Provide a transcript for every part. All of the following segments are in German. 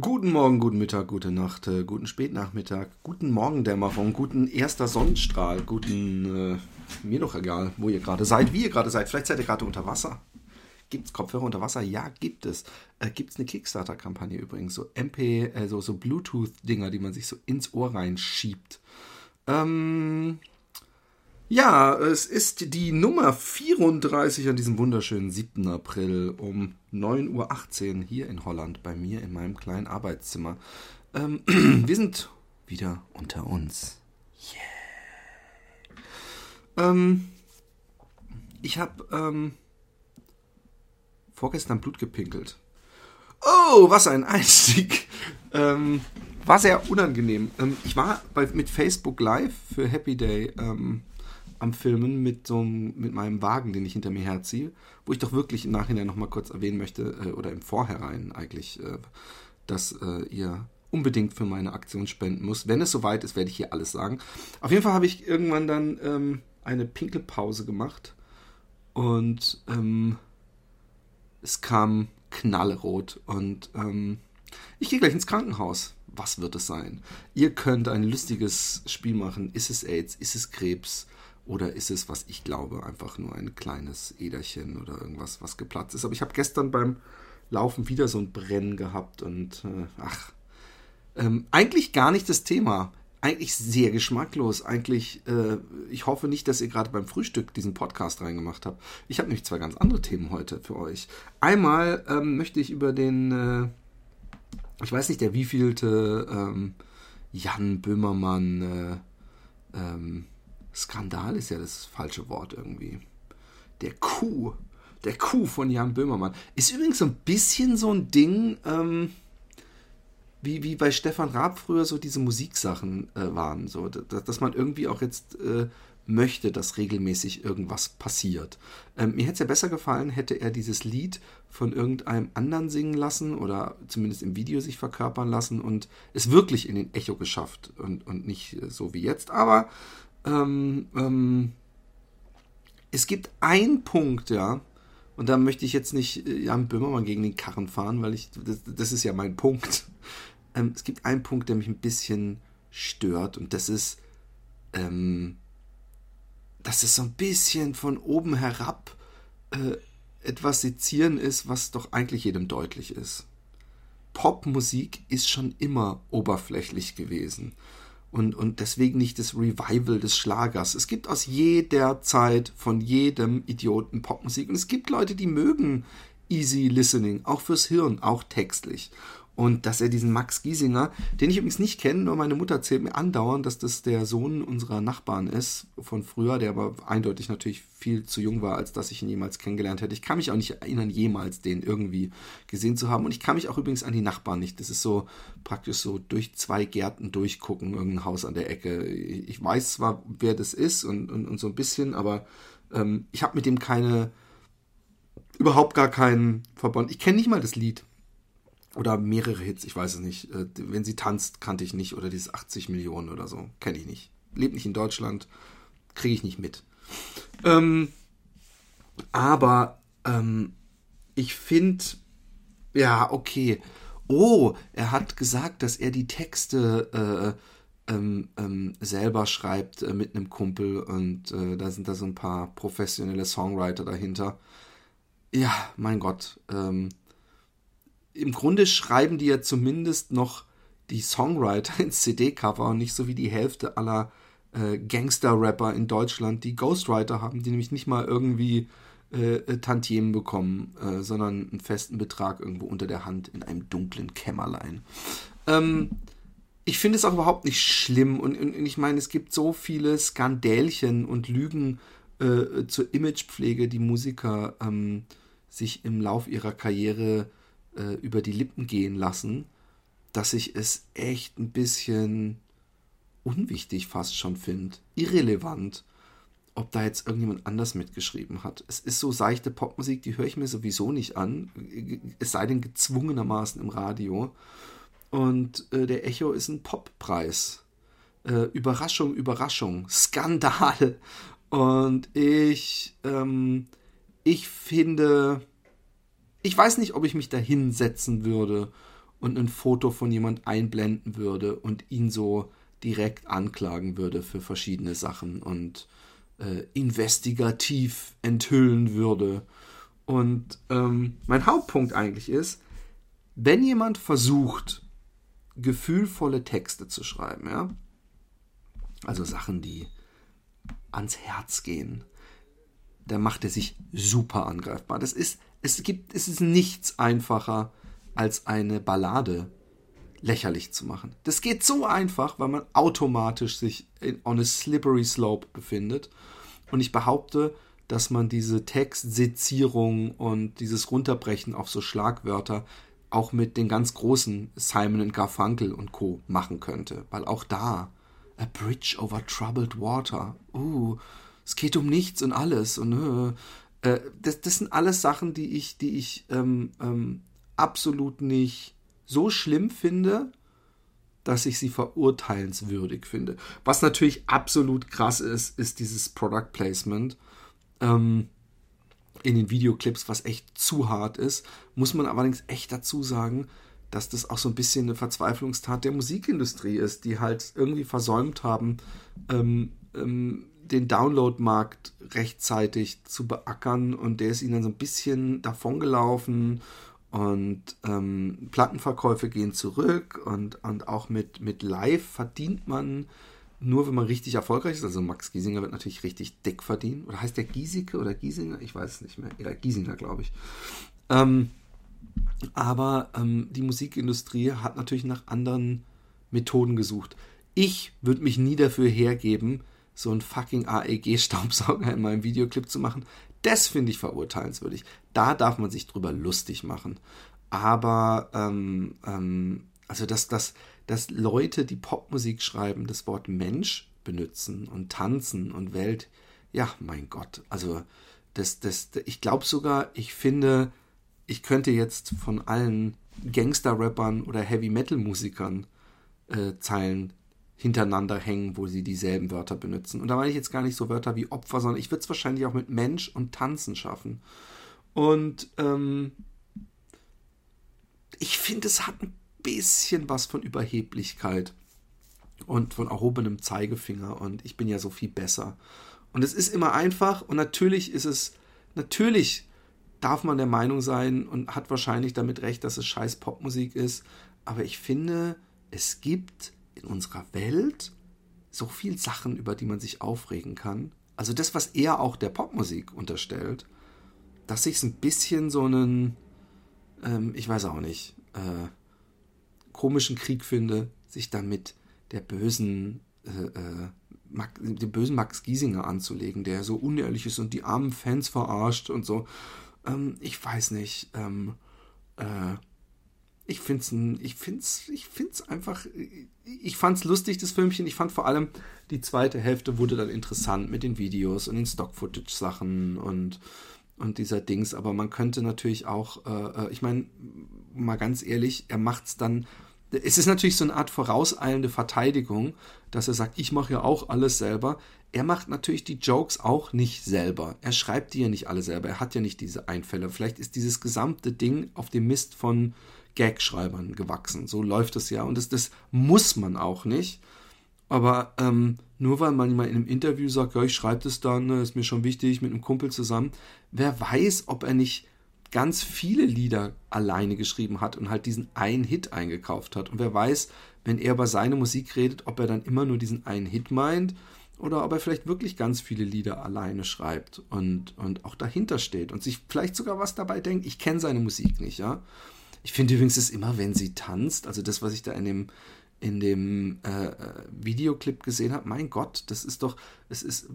Guten Morgen, guten Mittag, gute Nacht, äh, guten Spätnachmittag, guten Morgendämmerung, guten erster Sonnenstrahl, guten, äh, mir doch egal, wo ihr gerade seid, wie ihr gerade seid. Vielleicht seid ihr gerade unter Wasser. Gibt es Kopfhörer unter Wasser? Ja, gibt es. Äh, gibt es eine Kickstarter-Kampagne übrigens, so MP, äh, so, so Bluetooth-Dinger, die man sich so ins Ohr reinschiebt. Ähm, ja, es ist die Nummer 34 an diesem wunderschönen 7. April um 9.18 Uhr hier in Holland bei mir in meinem kleinen Arbeitszimmer. Ähm, wir sind wieder unter uns. Yeah. Ähm, ich habe ähm, vorgestern Blut gepinkelt. Oh, was ein Einstieg. Ähm, war sehr unangenehm. Ähm, ich war bei, mit Facebook Live für Happy Day ähm, am Filmen mit so mit meinem Wagen, den ich hinter mir herziehe, wo ich doch wirklich im Nachhinein nochmal kurz erwähnen möchte, äh, oder im Vorhinein eigentlich, äh, dass äh, ihr unbedingt für meine Aktion spenden muss. Wenn es soweit ist, werde ich hier alles sagen. Auf jeden Fall habe ich irgendwann dann ähm, eine Pinkelpause gemacht und ähm, es kam knallrot und ähm, ich gehe gleich ins Krankenhaus. Was wird es sein? Ihr könnt ein lustiges Spiel machen. Ist es AIDS? Ist es Krebs? Oder ist es, was ich glaube, einfach nur ein kleines Äderchen oder irgendwas, was geplatzt ist? Aber ich habe gestern beim Laufen wieder so ein Brennen gehabt und äh, ach, ähm, eigentlich gar nicht das Thema. Eigentlich sehr geschmacklos. Eigentlich, äh, ich hoffe nicht, dass ihr gerade beim Frühstück diesen Podcast reingemacht habt. Ich habe nämlich zwei ganz andere Themen heute für euch. Einmal ähm, möchte ich über den, äh, ich weiß nicht, der wievielte ähm, Jan Böhmermann, äh, ähm, Skandal ist ja das falsche Wort irgendwie. Der Coup. Der Coup von Jan Böhmermann. Ist übrigens so ein bisschen so ein Ding, ähm, wie, wie bei Stefan Raab früher so diese Musiksachen äh, waren. So, dass, dass, man irgendwie auch jetzt äh, möchte, dass regelmäßig irgendwas passiert. Ähm, mir hätte es ja besser gefallen, hätte er dieses Lied von irgendeinem anderen singen lassen oder zumindest im Video sich verkörpern lassen und es wirklich in den Echo geschafft und, und nicht äh, so wie jetzt. Aber ähm, ähm, es gibt einen Punkt, ja, und da möchte ich jetzt nicht äh, Jan Böhmermann gegen den Karren fahren, weil ich, das, das ist ja mein Punkt. Ähm, es gibt einen Punkt, der mich ein bisschen stört, und das ist, ähm, dass es so ein bisschen von oben herab äh, etwas sezieren ist, was doch eigentlich jedem deutlich ist. Popmusik ist schon immer oberflächlich gewesen und, und deswegen nicht das Revival des Schlagers. Es gibt aus jeder Zeit von jedem Idioten Popmusik und es gibt Leute, die mögen Easy Listening, auch fürs Hirn, auch textlich. Und dass er diesen Max Giesinger, den ich übrigens nicht kenne, nur meine Mutter erzählt mir andauernd, dass das der Sohn unserer Nachbarn ist von früher, der aber eindeutig natürlich viel zu jung war, als dass ich ihn jemals kennengelernt hätte. Ich kann mich auch nicht erinnern, jemals den irgendwie gesehen zu haben. Und ich kann mich auch übrigens an die Nachbarn nicht. Das ist so praktisch so durch zwei Gärten durchgucken, irgendein Haus an der Ecke. Ich weiß zwar, wer das ist und, und, und so ein bisschen, aber ähm, ich habe mit dem keine, überhaupt gar keinen Verband. Ich kenne nicht mal das Lied. Oder mehrere Hits, ich weiß es nicht. Äh, wenn sie tanzt, kannte ich nicht. Oder dieses 80 Millionen oder so. Kenne ich nicht. Lebt nicht in Deutschland. Kriege ich nicht mit. Ähm, aber ähm, ich finde, ja, okay. Oh, er hat gesagt, dass er die Texte äh, ähm, ähm selber schreibt äh, mit einem Kumpel und äh, da sind da so ein paar professionelle Songwriter dahinter. Ja, mein Gott. Ähm, im Grunde schreiben die ja zumindest noch die Songwriter ins CD-Cover und nicht so wie die Hälfte aller äh, Gangster-Rapper in Deutschland, die Ghostwriter haben, die nämlich nicht mal irgendwie äh, äh, Tantiemen bekommen, äh, sondern einen festen Betrag irgendwo unter der Hand in einem dunklen Kämmerlein. Ähm, ich finde es auch überhaupt nicht schlimm und, und, ich meine, es gibt so viele Skandälchen und Lügen äh, zur Imagepflege, die Musiker ähm, sich im Lauf ihrer Karriere äh, über die Lippen gehen lassen, dass ich es echt ein bisschen unwichtig fast schon finde. Irrelevant, ob da jetzt irgendjemand anders mitgeschrieben hat. Es ist so seichte Popmusik, die höre ich mir sowieso nicht an, es sei denn gezwungenermaßen im Radio. Und äh, der Echo ist ein Poppreis. Äh, Überraschung, Überraschung, Skandal. Und ich, ähm, ich finde, ich weiß nicht, ob ich mich da hinsetzen würde und ein Foto von jemand einblenden würde und ihn so direkt anklagen würde für verschiedene Sachen und äh, investigativ enthüllen würde. Und ähm, mein Hauptpunkt eigentlich ist, wenn jemand versucht, gefühlvolle Texte zu schreiben, ja, also Sachen, die ans Herz gehen, dann macht er sich super angreifbar. Das ist, es gibt, es ist nichts einfacher, als eine Ballade lächerlich zu machen. Das geht so einfach, weil man automatisch sich in, on a slippery slope befindet. Und ich behaupte, dass man diese Textsezierung und dieses Runterbrechen auf so Schlagwörter auch mit den ganz großen Simon Garfunkel und Co. machen könnte. Weil auch da, a bridge over troubled water, uh, es geht um nichts und alles. Und äh, äh, das, das sind alles Sachen, die ich, die ich ähm, ähm, absolut nicht so schlimm finde, dass ich sie verurteilenswürdig finde. Was natürlich absolut krass ist, ist dieses Product Placement ähm, in den Videoclips, was echt zu hart ist. Muss man allerdings echt dazu sagen, dass das auch so ein bisschen eine Verzweiflungstat der Musikindustrie ist, die halt irgendwie versäumt haben, ähm, ähm, den Download-Markt rechtzeitig zu beackern und der ist ihnen dann so ein bisschen davongelaufen und ähm, Plattenverkäufe gehen zurück und, und auch mit, mit Live verdient man nur, wenn man richtig erfolgreich ist. Also Max Giesinger wird natürlich richtig dick verdienen. Oder heißt der Giesecke oder Giesinger? Ich weiß es nicht mehr. Ja, Giesinger, glaube ich. Ähm, aber ähm, die Musikindustrie hat natürlich nach anderen Methoden gesucht. Ich würde mich nie dafür hergeben, so einen fucking AEG-Staubsauger in meinem Videoclip zu machen. Das finde ich verurteilenswürdig. Da darf man sich drüber lustig machen. Aber, ähm, ähm, also, dass, dass, dass Leute, die Popmusik schreiben, das Wort Mensch benutzen und tanzen und Welt, ja, mein Gott. Also, das, das, ich glaube sogar, ich finde, ich könnte jetzt von allen Gangster-Rappern oder Heavy-Metal-Musikern äh, Zeilen hintereinander hängen, wo sie dieselben Wörter benutzen. Und da meine ich jetzt gar nicht so Wörter wie Opfer, sondern ich würde es wahrscheinlich auch mit Mensch und Tanzen schaffen. Und ähm, ich finde, es hat ein bisschen was von Überheblichkeit und von erhobenem Zeigefinger und ich bin ja so viel besser. Und es ist immer einfach und natürlich ist es, natürlich darf man der Meinung sein und hat wahrscheinlich damit recht, dass es scheiß Popmusik ist, aber ich finde, es gibt in unserer Welt so viel Sachen, über die man sich aufregen kann. Also das, was er auch der Popmusik unterstellt, dass ich es ein bisschen so einen, ähm, ich weiß auch nicht, äh, komischen Krieg finde, sich damit der bösen, äh, äh, Max, dem bösen Max Giesinger anzulegen, der so unehrlich ist und die armen Fans verarscht und so. Ähm, ich weiß nicht. Ähm, äh, ich finde es ich find's, ich find's einfach, ich fand es lustig, das Filmchen. Ich fand vor allem, die zweite Hälfte wurde dann interessant mit den Videos und den Stock-Footage-Sachen und, und dieser Dings. Aber man könnte natürlich auch, äh, äh ich meine, mal ganz ehrlich, er macht es dann, es ist natürlich so eine Art vorauseilende Verteidigung, dass er sagt, ich mache ja auch alles selber. Er macht natürlich die Jokes auch nicht selber. Er schreibt die ja nicht alle selber. Er hat ja nicht diese Einfälle. Vielleicht ist dieses gesamte Ding auf dem Mist von Gagschreibern gewachsen. So läuft es ja. Und das, das muss man auch nicht. Aber ähm, nur weil man mal in einem Interview sagt, ja, ich schreibe das dann, ne, ist mir schon wichtig, mit einem Kumpel zusammen, wer weiß, ob er nicht ganz viele Lieder alleine geschrieben hat und halt diesen einen Hit eingekauft hat. Und wer weiß, wenn er über seine Musik redet, ob er dann immer nur diesen einen Hit meint oder ob er vielleicht wirklich ganz viele Lieder alleine schreibt und, und auch dahinter steht und sich vielleicht sogar was dabei denkt. Ich kenne seine Musik nicht, ja. Ich finde übrigens es immer, wenn sie tanzt, also das, was ich da in dem, in dem äh, äh, Videoclip gesehen habe, mein Gott, das ist doch, es ist,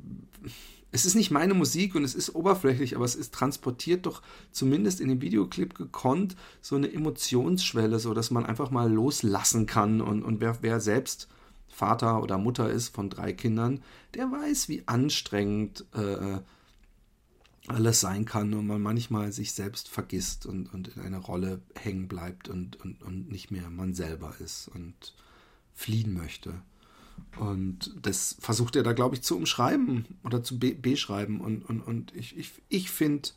es ist nicht meine Musik und es ist oberflächlich, aber es ist transportiert doch zumindest in dem Videoclip gekonnt so eine Emotionsschwelle, so dass man einfach mal loslassen kann. Und, und wer, wer selbst Vater oder Mutter ist von drei Kindern, der weiß, wie anstrengend äh, alles sein kann und man manchmal sich selbst vergisst und, und in einer Rolle hängen bleibt und, und, und nicht mehr man selber ist und fliehen möchte. Und das versucht er da, glaube ich, zu umschreiben oder zu be beschreiben. Und, und, und ich, ich, ich finde,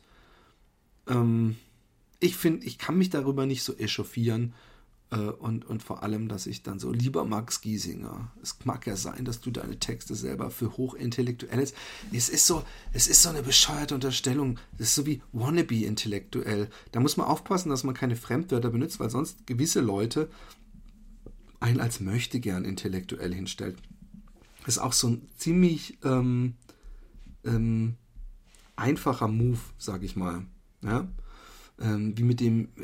ähm, ich finde, ich kann mich darüber nicht so echauffieren, und, und vor allem, dass ich dann so, lieber Max Giesinger, es mag ja sein, dass du deine Texte selber für hochintellektuelles, es ist so, es ist so eine bescheuerte Unterstellung, es ist so wie wannabe intellektuell. Da muss man aufpassen, dass man keine Fremdwörter benutzt, weil sonst gewisse Leute einen als möchte gern intellektuell hinstellt. Das ist auch so ein ziemlich ähm, ähm, einfacher Move, sag ich mal. Ja? Ähm, wie mit dem äh,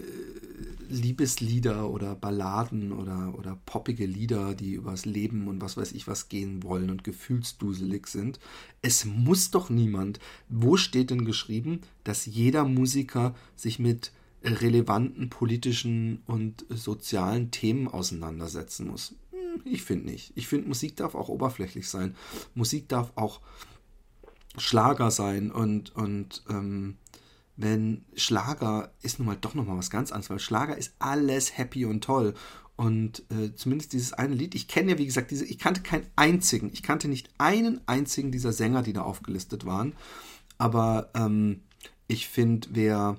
Liebeslieder oder Balladen oder, oder poppige Lieder, die übers Leben und was weiß ich was gehen wollen und gefühlsduselig sind. Es muss doch niemand. Wo steht denn geschrieben, dass jeder Musiker sich mit relevanten politischen und sozialen Themen auseinandersetzen muss? Hm, ich finde nicht. Ich finde, Musik darf auch oberflächlich sein. Musik darf auch Schlager sein und, und ähm, wenn Schlager ist nun mal doch nochmal was ganz anderes, weil Schlager ist alles happy und toll. Und äh, zumindest dieses eine Lied, ich kenne ja wie gesagt diese, ich kannte keinen einzigen, ich kannte nicht einen einzigen dieser Sänger, die da aufgelistet waren. Aber ähm, ich finde, wer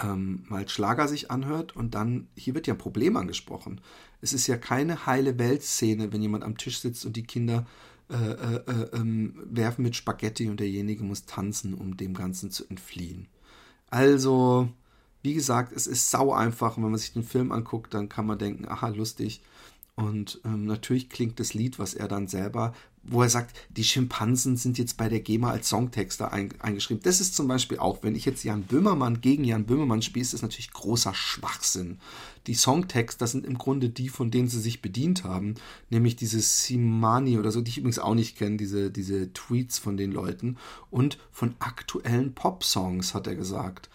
ähm, mal Schlager sich anhört und dann, hier wird ja ein Problem angesprochen. Es ist ja keine heile Weltszene, wenn jemand am Tisch sitzt und die Kinder äh, äh, äh, ähm, werfen mit Spaghetti und derjenige muss tanzen, um dem Ganzen zu entfliehen. Also, wie gesagt, es ist sau einfach und wenn man sich den Film anguckt, dann kann man denken, aha, lustig. Und ähm, natürlich klingt das Lied, was er dann selber, wo er sagt, die Schimpansen sind jetzt bei der GEMA als Songtexter ein, eingeschrieben. Das ist zum Beispiel auch, wenn ich jetzt Jan Böhmermann gegen Jan Böhmermann spiele, ist das natürlich großer Schwachsinn. Die Songtexter sind im Grunde die, von denen sie sich bedient haben, nämlich diese Simani oder so, die ich übrigens auch nicht kenne, diese, diese Tweets von den Leuten und von aktuellen Pop-Songs, hat er gesagt.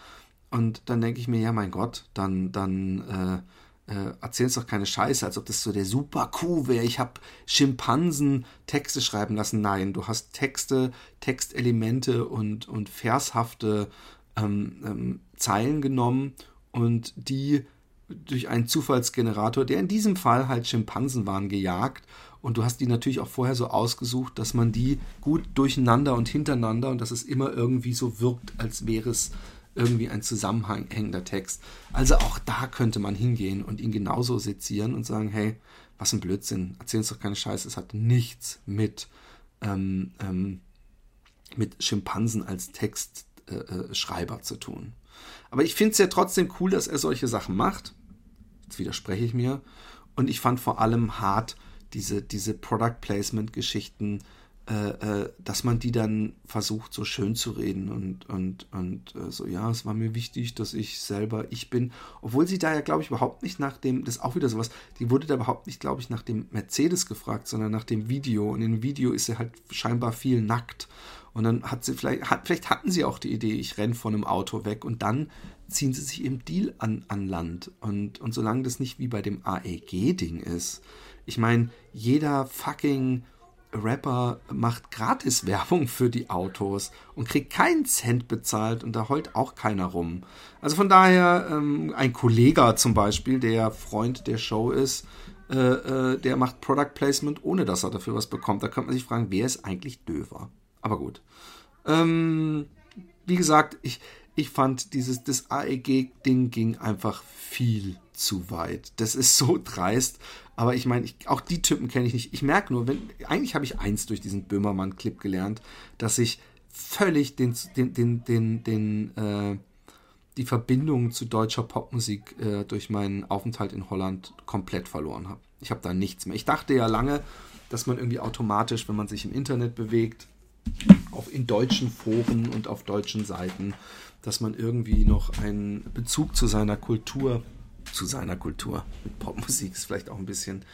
Und dann denke ich mir, ja, mein Gott, dann, dann, äh, äh, erzählst doch keine Scheiße, als ob das so der super Coup wäre. Ich habe Schimpansen Texte schreiben lassen. Nein, du hast Texte, Textelemente und, und vershafte ähm, ähm, Zeilen genommen und die durch einen Zufallsgenerator, der in diesem Fall halt Schimpansen waren, gejagt. Und du hast die natürlich auch vorher so ausgesucht, dass man die gut durcheinander und hintereinander und dass es immer irgendwie so wirkt, als wäre es irgendwie ein zusammenhängender Text. Also auch da könnte man hingehen und ihn genauso sezieren und sagen, hey, was ein Blödsinn, erzähl uns doch keine Scheiße, es hat nichts mit, ähm, ähm, mit Schimpansen als Textschreiber äh, zu tun. Aber ich finde es ja trotzdem cool, dass er solche Sachen macht. Jetzt widerspreche ich mir. Und ich fand vor allem hart diese, diese Product Placement Geschichten, äh, äh, dass man die dann versucht, so schön zu reden und, und, und äh, so, ja, es war mir wichtig, dass ich selber ich bin. Obwohl sie da ja, glaube ich, überhaupt nicht nach dem, das ist auch wieder sowas, die wurde da überhaupt nicht, glaube ich, nach dem Mercedes gefragt, sondern nach dem Video. Und im Video ist sie halt scheinbar viel nackt. Und dann hat sie vielleicht, hat, vielleicht hatten sie auch die Idee, ich renne von einem Auto weg und dann ziehen sie sich im Deal an, an Land. Und, und solange das nicht wie bei dem AEG-Ding ist, ich meine, jeder fucking Rapper macht gratis Werbung für die Autos und kriegt keinen Cent bezahlt und da heult auch keiner rum. Also von daher, ähm, ein Kollege zum Beispiel, der Freund der Show ist, äh, äh, der macht Product Placement, ohne dass er dafür was bekommt. Da könnte man sich fragen, wer ist eigentlich döver? Aber gut. Ähm, wie gesagt, ich, ich fand dieses, das AEG-Ding ging einfach viel zu weit. Das ist so dreist. Aber ich meine, auch die Typen kenne ich nicht. Ich merke nur, wenn, eigentlich habe ich eins durch diesen Böhmermann-Clip gelernt, dass ich völlig den, den, den, den, den äh, die Verbindung zu deutscher Popmusik äh, durch meinen Aufenthalt in Holland komplett verloren habe. Ich habe da nichts mehr. Ich dachte ja lange, dass man irgendwie automatisch, wenn man sich im Internet bewegt, auch in deutschen Foren und auf deutschen Seiten, dass man irgendwie noch einen Bezug zu seiner Kultur zu seiner Kultur. Mit Popmusik ist vielleicht auch ein bisschen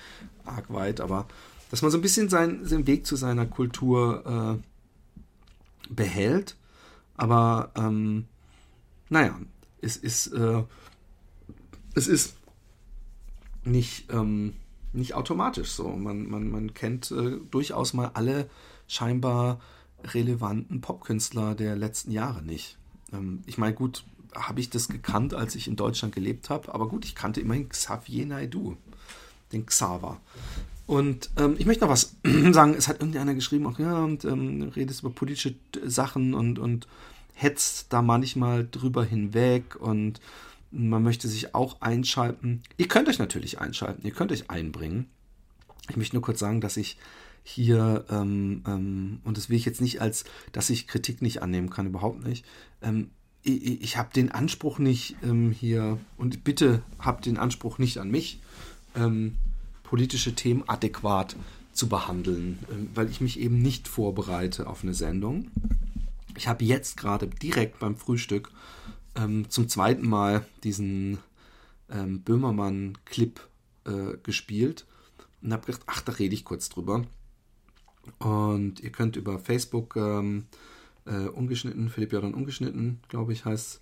arg weit, aber dass man so ein bisschen seinen, seinen Weg zu seiner Kultur äh, behält. Aber ähm, naja, es ist, äh, es ist nicht, ähm, nicht automatisch so. Man, man, man kennt äh, durchaus mal alle scheinbar relevanten Popkünstler der letzten Jahre nicht. Ähm, ich meine, gut, habe ich das gekannt, als ich in Deutschland gelebt habe. Aber gut, ich kannte immerhin Xavier Naidu, den Xaver. Und ähm, ich möchte noch was sagen. Es hat irgendeiner geschrieben, auch ja, und ähm, redest über politische Sachen und, und hetzt da manchmal drüber hinweg und Man möchte sich auch einschalten. Ihr könnt euch natürlich einschalten, ihr könnt euch einbringen. Ich möchte nur kurz sagen, dass ich hier, ähm, ähm, und das will ich jetzt nicht als, dass ich Kritik nicht annehmen kann, überhaupt nicht. Ähm, ich, ich habe den Anspruch nicht ähm, hier, und bitte habt den Anspruch nicht an mich, ähm, politische Themen adäquat zu behandeln, ähm, weil ich mich eben nicht vorbereite auf eine Sendung. Ich habe jetzt gerade direkt beim Frühstück zum zweiten Mal diesen Böhmermann-Clip äh, gespielt und habe gedacht, ach, da rede ich kurz drüber. Und ihr könnt über Facebook ähm, äh, ungeschnitten, Philipp Jordan ungeschnitten, glaube ich, heißt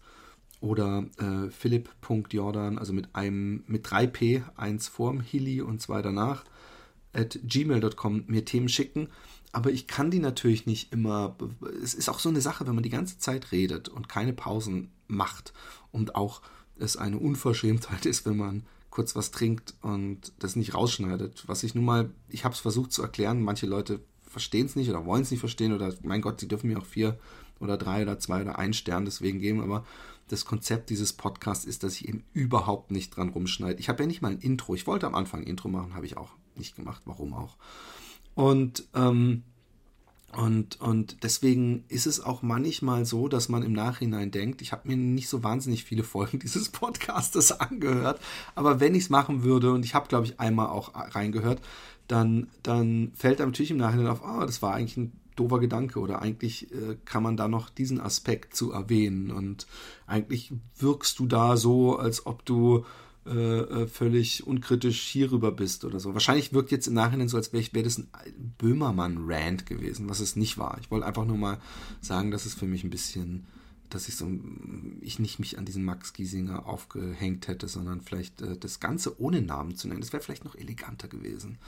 oder äh, philipp.jordan, also mit einem, mit 3p, eins vorm Hilly und zwei danach, at gmail.com mir Themen schicken. Aber ich kann die natürlich nicht immer. Es ist auch so eine Sache, wenn man die ganze Zeit redet und keine Pausen macht und auch es eine Unverschämtheit ist, wenn man kurz was trinkt und das nicht rausschneidet. Was ich nun mal, ich habe es versucht zu erklären, manche Leute verstehen es nicht oder wollen es nicht verstehen oder mein Gott, sie dürfen mir auch vier oder drei oder zwei oder einen Stern deswegen geben, aber das Konzept dieses Podcasts ist, dass ich eben überhaupt nicht dran rumschneide. Ich habe ja nicht mal ein Intro. Ich wollte am Anfang ein Intro machen, habe ich auch nicht gemacht. Warum auch? Und ähm, und, und deswegen ist es auch manchmal so, dass man im Nachhinein denkt, ich habe mir nicht so wahnsinnig viele Folgen dieses Podcastes angehört, aber wenn ich es machen würde, und ich habe, glaube ich, einmal auch reingehört, dann, dann fällt einem natürlich im Nachhinein auf, oh, das war eigentlich ein doofer Gedanke oder eigentlich äh, kann man da noch diesen Aspekt zu erwähnen und eigentlich wirkst du da so, als ob du äh, äh, völlig unkritisch hierüber bist oder so. Wahrscheinlich wirkt jetzt im Nachhinein so, als wäre wär das ein Böhmermann-Rant gewesen, was es nicht war. Ich wollte einfach nur mal sagen, dass es für mich ein bisschen, dass ich so, ich nicht mich an diesen Max Giesinger aufgehängt hätte, sondern vielleicht äh, das Ganze ohne Namen zu nennen. Das wäre vielleicht noch eleganter gewesen.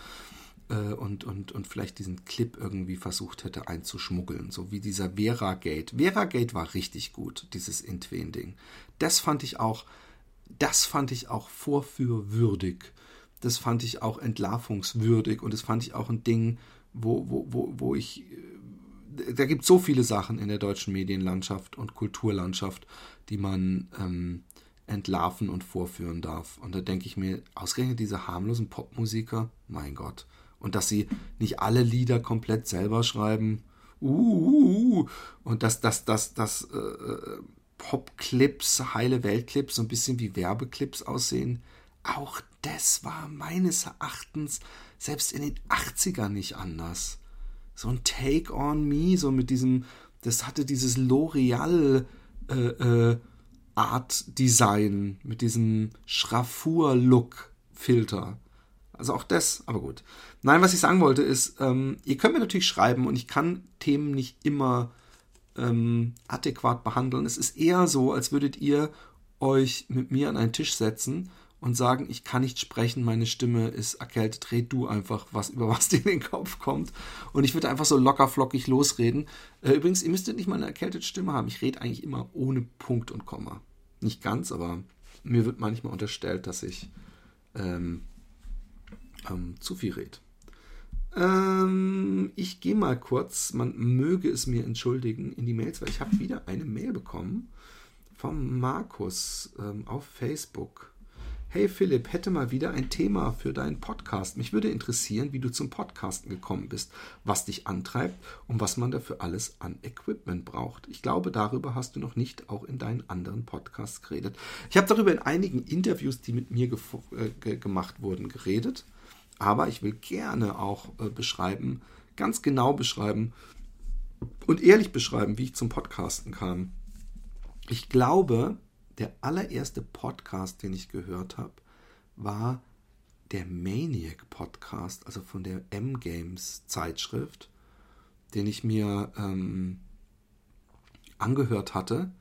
Äh, und, und, und vielleicht diesen Clip irgendwie versucht hätte einzuschmuggeln, so wie dieser Vera Gate. Vera Gate war richtig gut, dieses Intwen-Ding. Das fand ich auch das fand ich auch vorführwürdig. Das fand ich auch entlarvungswürdig und das fand ich auch ein Ding, wo, wo, wo, wo ich. Da gibt es so viele Sachen in der deutschen Medienlandschaft und Kulturlandschaft, die man ähm, entlarven und vorführen darf. Und da denke ich mir, ausgerechnet diese harmlosen Popmusiker, mein Gott. Und dass sie nicht alle Lieder komplett selber schreiben. Uh, uh, uh. Und dass das, das, das, äh, äh Pop-Clips, heile Welt-Clips, so ein bisschen wie Werbeclips aussehen. Auch das war meines Erachtens selbst in den 80ern nicht anders. So ein Take on Me, so mit diesem, das hatte dieses L'Oreal äh, äh, Art Design, mit diesem Schraffur-Look-Filter. Also auch das, aber gut. Nein, was ich sagen wollte ist, ähm, ihr könnt mir natürlich schreiben und ich kann Themen nicht immer ähm, adäquat behandeln. Es ist eher so, als würdet ihr euch mit mir an einen Tisch setzen und sagen, ich kann nicht sprechen, meine Stimme ist erkältet, red du einfach, was über was dir in den Kopf kommt. Und ich würde einfach so locker flockig losreden. Äh, übrigens, ihr müsstet nicht mal eine erkältete Stimme haben. Ich rede eigentlich immer ohne Punkt und Komma. Nicht ganz, aber mir wird manchmal unterstellt, dass ich ähm, ähm, zu viel rede. Ähm, ich gehe mal kurz, man möge es mir entschuldigen, in die Mails, weil ich habe wieder eine Mail bekommen vom Markus ähm, auf Facebook. Hey Philipp, hätte mal wieder ein Thema für deinen Podcast. Mich würde interessieren, wie du zum Podcasten gekommen bist, was dich antreibt und was man dafür alles an Equipment braucht. Ich glaube, darüber hast du noch nicht auch in deinen anderen Podcasts geredet. Ich habe darüber in einigen Interviews, die mit mir äh, gemacht wurden, geredet. Aber ich will gerne auch äh, beschreiben, ganz genau beschreiben und ehrlich beschreiben, wie ich zum Podcasten kam. Ich glaube, der allererste Podcast, den ich gehört habe, war der Maniac Podcast, also von der M-Games Zeitschrift, den ich mir ähm, angehört hatte.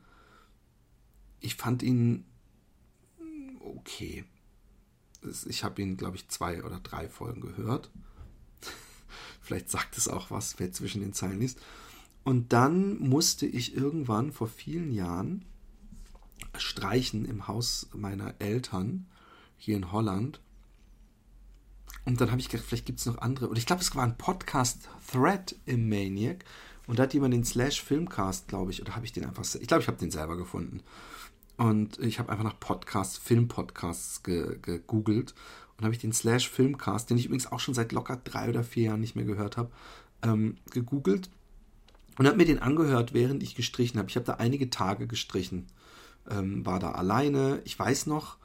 Ich fand ihn okay ich habe ihn, glaube ich, zwei oder drei Folgen gehört. Vielleicht sagt es auch was, wer zwischen den Zeilen liest. Und dann musste ich irgendwann vor vielen Jahren streichen im Haus meiner Eltern hier in Holland. Und dann habe ich gedacht, vielleicht gibt es noch andere. Und ich glaube, es war ein Podcast-Thread im Maniac. Und da hat jemand den Slash Filmcast, glaube ich, oder habe ich den einfach. Ich glaube, ich habe den selber gefunden. Und ich habe einfach nach Podcasts, Filmpodcasts ge gegoogelt und habe ich den Slash Filmcast, den ich übrigens auch schon seit locker drei oder vier Jahren nicht mehr gehört habe, ähm, gegoogelt und habe mir den angehört, während ich gestrichen habe. Ich habe da einige Tage gestrichen, ähm, war da alleine. Ich weiß noch,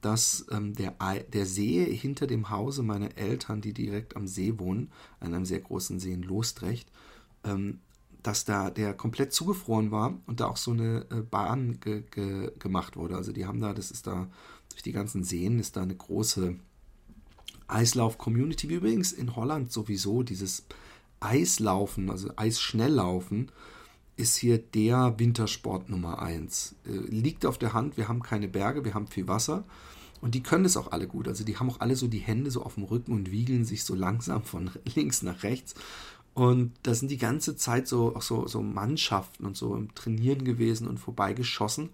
dass ähm, der, der See hinter dem Hause meiner Eltern, die direkt am See wohnen, an einem sehr großen See in Lostrecht, ähm, dass da der komplett zugefroren war und da auch so eine äh, Bahn ge ge gemacht wurde. Also die haben da, das ist da durch die ganzen Seen, ist da eine große Eislauf-Community, wie übrigens in Holland sowieso dieses Eislaufen, also Eisschnelllaufen, ist hier der Wintersport Nummer eins. Äh, liegt auf der Hand, wir haben keine Berge, wir haben viel Wasser. Und die können es auch alle gut. Also die haben auch alle so die Hände so auf dem Rücken und wiegeln sich so langsam von links nach rechts. Und da sind die ganze Zeit so, auch so, so Mannschaften und so im Trainieren gewesen und vorbeigeschossen.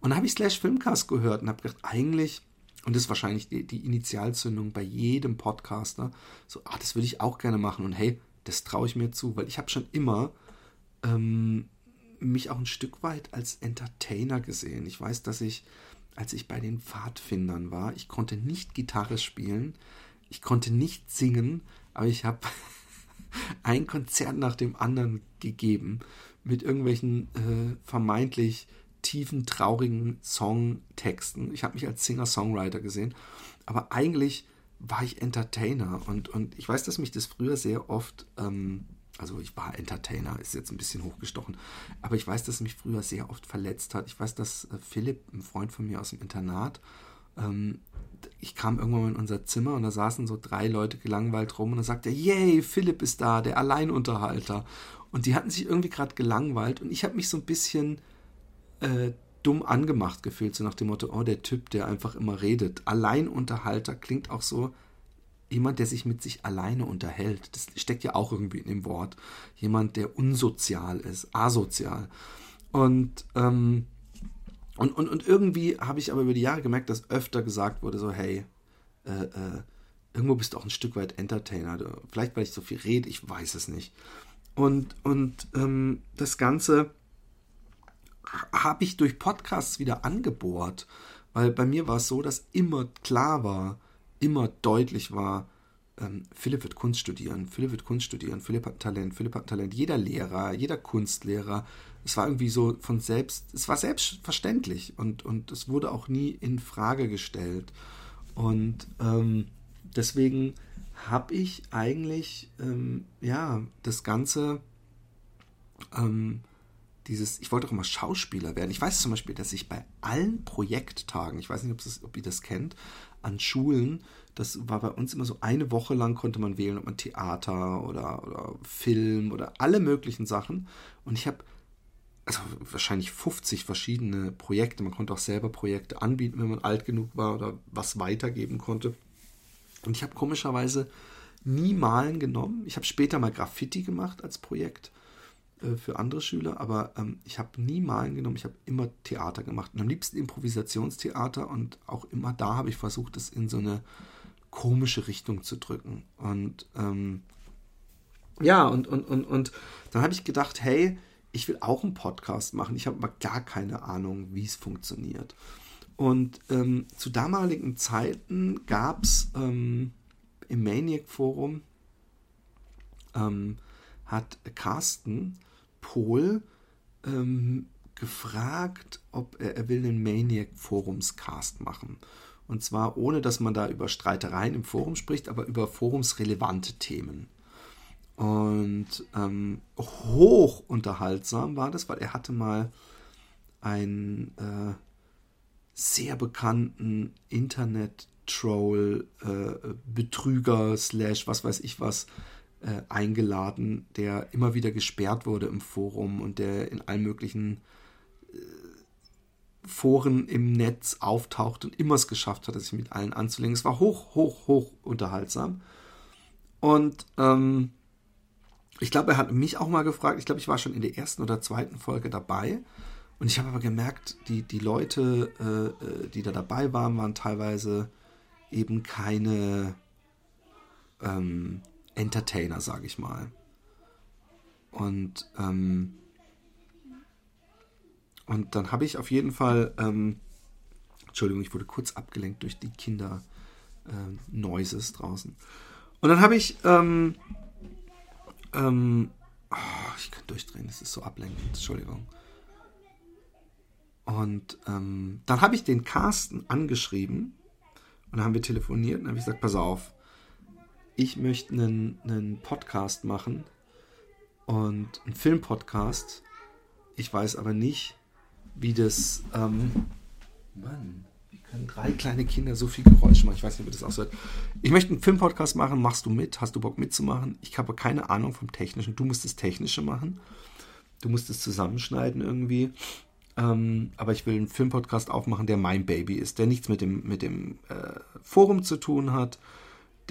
Und da habe ich Slash Filmcast gehört und habe gedacht, eigentlich, und das ist wahrscheinlich die, die Initialzündung bei jedem Podcaster, so, ah, das würde ich auch gerne machen. Und hey, das traue ich mir zu, weil ich habe schon immer ähm, mich auch ein Stück weit als Entertainer gesehen. Ich weiß, dass ich, als ich bei den Pfadfindern war, ich konnte nicht Gitarre spielen, ich konnte nicht singen, aber ich habe ein Konzert nach dem anderen gegeben mit irgendwelchen äh, vermeintlich tiefen, traurigen Songtexten. Ich habe mich als Singer-Songwriter gesehen, aber eigentlich war ich Entertainer und, und ich weiß, dass mich das früher sehr oft, ähm, also ich war Entertainer, ist jetzt ein bisschen hochgestochen, aber ich weiß, dass es mich früher sehr oft verletzt hat. Ich weiß, dass äh, Philipp, ein Freund von mir aus dem Internat, ähm, ich kam irgendwann mal in unser Zimmer und da saßen so drei Leute gelangweilt rum und dann sagte er, yay, Philipp ist da, der Alleinunterhalter. Und die hatten sich irgendwie gerade gelangweilt und ich habe mich so ein bisschen äh, dumm angemacht gefühlt, so nach dem Motto, oh, der Typ, der einfach immer redet. Alleinunterhalter klingt auch so, jemand, der sich mit sich alleine unterhält. Das steckt ja auch irgendwie in dem Wort. Jemand, der unsozial ist, asozial. Und ähm, und, und, und irgendwie habe ich aber über die Jahre gemerkt, dass öfter gesagt wurde, so, hey, äh, äh, irgendwo bist du auch ein Stück weit Entertainer. Vielleicht, weil ich so viel rede, ich weiß es nicht. Und, und ähm, das Ganze habe ich durch Podcasts wieder angebohrt, weil bei mir war es so, dass immer klar war, immer deutlich war, ähm, Philipp wird Kunst studieren, Philipp wird Kunst studieren, Philipp hat Talent, Philipp hat Talent. Jeder Lehrer, jeder Kunstlehrer es war irgendwie so von selbst, es war selbstverständlich und, und es wurde auch nie in Frage gestellt. Und ähm, deswegen habe ich eigentlich, ähm, ja, das Ganze, ähm, dieses, ich wollte auch immer Schauspieler werden. Ich weiß zum Beispiel, dass ich bei allen Projekttagen, ich weiß nicht, ob, das, ob ihr das kennt, an Schulen, das war bei uns immer so eine Woche lang konnte man wählen, ob man Theater oder, oder Film oder alle möglichen Sachen. Und ich habe also wahrscheinlich 50 verschiedene Projekte. Man konnte auch selber Projekte anbieten, wenn man alt genug war oder was weitergeben konnte. Und ich habe komischerweise nie Malen genommen. Ich habe später mal Graffiti gemacht als Projekt äh, für andere Schüler, aber ähm, ich habe nie Malen genommen. Ich habe immer Theater gemacht und am liebsten Improvisationstheater und auch immer da habe ich versucht, es in so eine komische Richtung zu drücken. Und ähm, ja, und, und, und, und dann habe ich gedacht, hey, ich will auch einen Podcast machen. Ich habe aber gar keine Ahnung, wie es funktioniert. Und ähm, zu damaligen Zeiten gab es ähm, im Maniac Forum, ähm, hat Carsten Pohl ähm, gefragt, ob er, er will einen Maniac Forumscast machen. Und zwar ohne, dass man da über Streitereien im Forum spricht, aber über forumsrelevante Themen. Und ähm, hoch unterhaltsam war das, weil er hatte mal einen äh, sehr bekannten Internet-Troll, äh, Betrüger, slash was weiß ich was, äh, eingeladen, der immer wieder gesperrt wurde im Forum und der in allen möglichen äh, Foren im Netz auftaucht und immer es geschafft hat, sich mit allen anzulegen. Es war hoch, hoch, hoch unterhaltsam. Und ähm, ich glaube, er hat mich auch mal gefragt. Ich glaube, ich war schon in der ersten oder zweiten Folge dabei. Und ich habe aber gemerkt, die, die Leute, äh, äh, die da dabei waren, waren teilweise eben keine ähm, Entertainer, sage ich mal. Und, ähm, und dann habe ich auf jeden Fall, ähm, Entschuldigung, ich wurde kurz abgelenkt durch die Kinder äh, Noises draußen. Und dann habe ich, ähm, ähm, oh, ich kann durchdrehen, das ist so ablenkend, Entschuldigung. Und ähm, dann habe ich den Carsten angeschrieben und dann haben wir telefoniert und habe ich gesagt, pass auf, ich möchte einen, einen Podcast machen und einen Filmpodcast. Ich weiß aber nicht, wie das. Ähm, Mann, wie können drei kleine Kinder so viel Geräusch machen? Ich weiß nicht, wie das aussieht. Ich möchte einen Filmpodcast machen. Machst du mit? Hast du Bock mitzumachen? Ich habe keine Ahnung vom Technischen. Du musst das Technische machen. Du musst es zusammenschneiden irgendwie. Ähm, aber ich will einen Filmpodcast aufmachen, der mein Baby ist, der nichts mit dem, mit dem äh, Forum zu tun hat,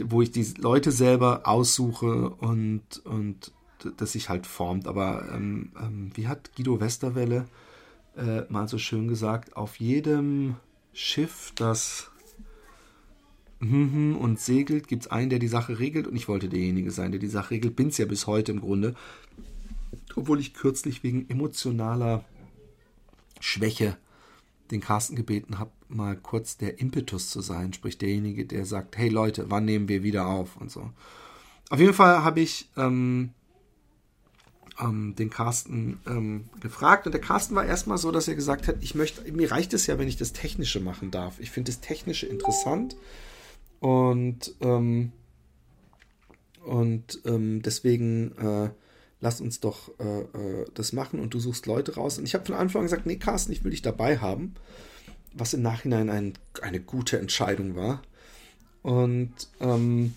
wo ich die Leute selber aussuche und, und das sich halt formt. Aber ähm, ähm, wie hat Guido Westerwelle äh, mal so schön gesagt, auf jedem Schiff, das und segelt, gibt es einen, der die Sache regelt und ich wollte derjenige sein, der die Sache regelt. Bin es ja bis heute im Grunde. Obwohl ich kürzlich wegen emotionaler Schwäche den Carsten gebeten habe, mal kurz der Impetus zu sein, sprich derjenige, der sagt, hey Leute, wann nehmen wir wieder auf und so. Auf jeden Fall habe ich ähm, ähm, den Carsten ähm, gefragt und der Carsten war erstmal so, dass er gesagt hat, ich möchte, mir reicht es ja, wenn ich das Technische machen darf. Ich finde das Technische interessant und ähm, und ähm, deswegen äh, lass uns doch äh, äh, das machen und du suchst Leute raus. Und ich habe von Anfang an gesagt, nee, Carsten, ich will dich dabei haben, was im Nachhinein ein, eine gute Entscheidung war. Und ähm,